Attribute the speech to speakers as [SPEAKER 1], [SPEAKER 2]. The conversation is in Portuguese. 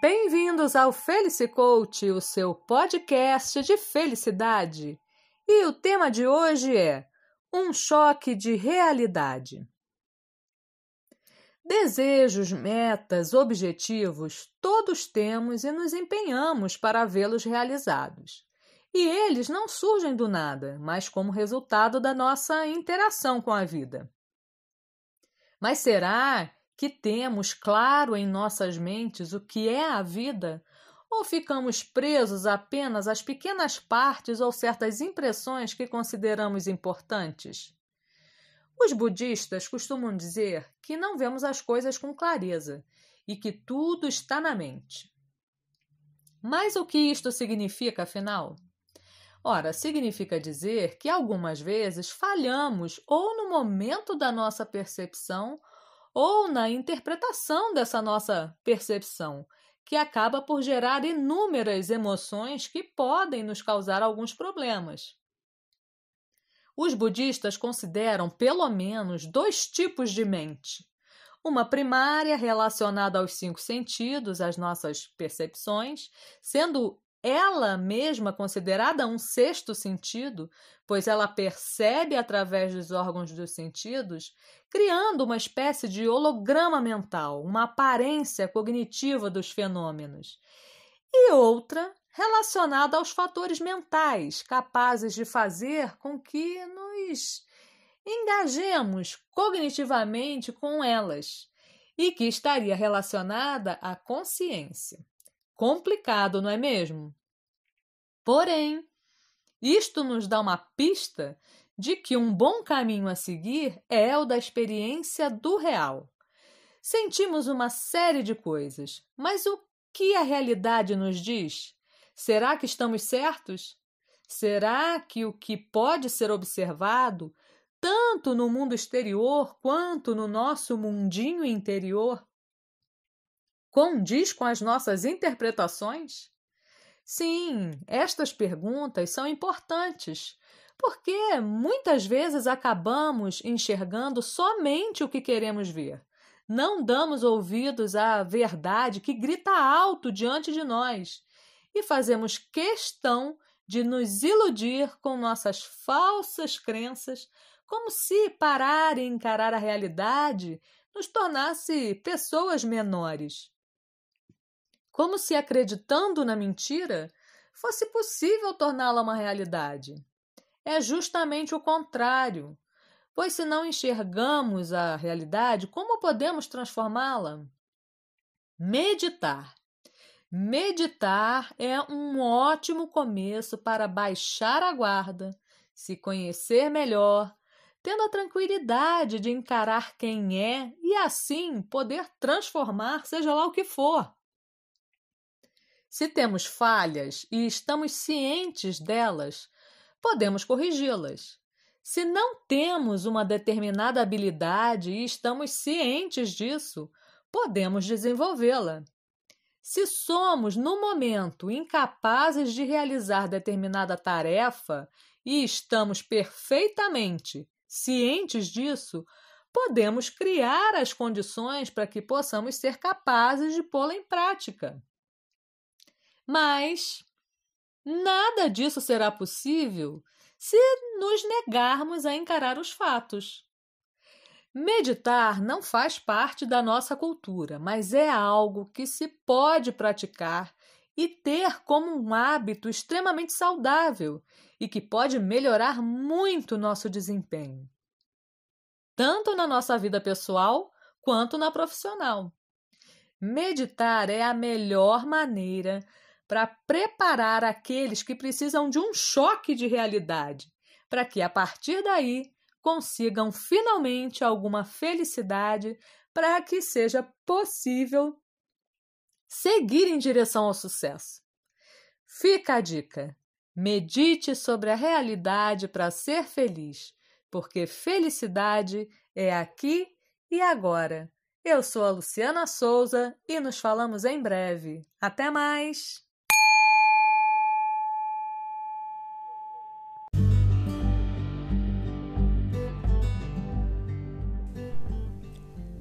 [SPEAKER 1] Bem-vindos ao Felice Coach, o seu podcast de felicidade. E o tema de hoje é um choque de realidade. Desejos, metas, objetivos, todos temos e nos empenhamos para vê-los realizados. E eles não surgem do nada, mas como resultado da nossa interação com a vida. Mas será que temos claro em nossas mentes o que é a vida? Ou ficamos presos apenas às pequenas partes ou certas impressões que consideramos importantes? Os budistas costumam dizer que não vemos as coisas com clareza e que tudo está na mente. Mas o que isto significa, afinal? Ora, significa dizer que algumas vezes falhamos ou no momento da nossa percepção ou na interpretação dessa nossa percepção, que acaba por gerar inúmeras emoções que podem nos causar alguns problemas. Os budistas consideram pelo menos dois tipos de mente. Uma primária relacionada aos cinco sentidos, às nossas percepções, sendo ela mesma considerada um sexto sentido, pois ela percebe através dos órgãos dos sentidos, criando uma espécie de holograma mental, uma aparência cognitiva dos fenômenos. E outra relacionada aos fatores mentais, capazes de fazer com que nos engajemos cognitivamente com elas, e que estaria relacionada à consciência. Complicado, não é mesmo? Porém, isto nos dá uma pista de que um bom caminho a seguir é o da experiência do real. Sentimos uma série de coisas, mas o que a realidade nos diz? Será que estamos certos? Será que o que pode ser observado, tanto no mundo exterior quanto no nosso mundinho interior, condiz com as nossas interpretações? Sim, estas perguntas são importantes, porque muitas vezes acabamos enxergando somente o que queremos ver. Não damos ouvidos à verdade que grita alto diante de nós e fazemos questão de nos iludir com nossas falsas crenças, como se parar e encarar a realidade nos tornasse pessoas menores como se acreditando na mentira fosse possível torná-la uma realidade. É justamente o contrário, pois se não enxergamos a realidade, como podemos transformá-la? Meditar. Meditar é um ótimo começo para baixar a guarda, se conhecer melhor, tendo a tranquilidade de encarar quem é e assim poder transformar, seja lá o que for. Se temos falhas e estamos cientes delas, podemos corrigi-las. Se não temos uma determinada habilidade e estamos cientes disso, podemos desenvolvê-la. Se somos, no momento, incapazes de realizar determinada tarefa e estamos perfeitamente cientes disso, podemos criar as condições para que possamos ser capazes de pô-la em prática. Mas nada disso será possível se nos negarmos a encarar os fatos. Meditar não faz parte da nossa cultura, mas é algo que se pode praticar e ter como um hábito extremamente saudável e que pode melhorar muito nosso desempenho, tanto na nossa vida pessoal quanto na profissional. Meditar é a melhor maneira para preparar aqueles que precisam de um choque de realidade, para que a partir daí consigam finalmente alguma felicidade para que seja possível seguir em direção ao sucesso. Fica a dica: medite sobre a realidade para ser feliz, porque felicidade é aqui e agora. Eu sou a Luciana Souza e nos falamos em breve. Até mais!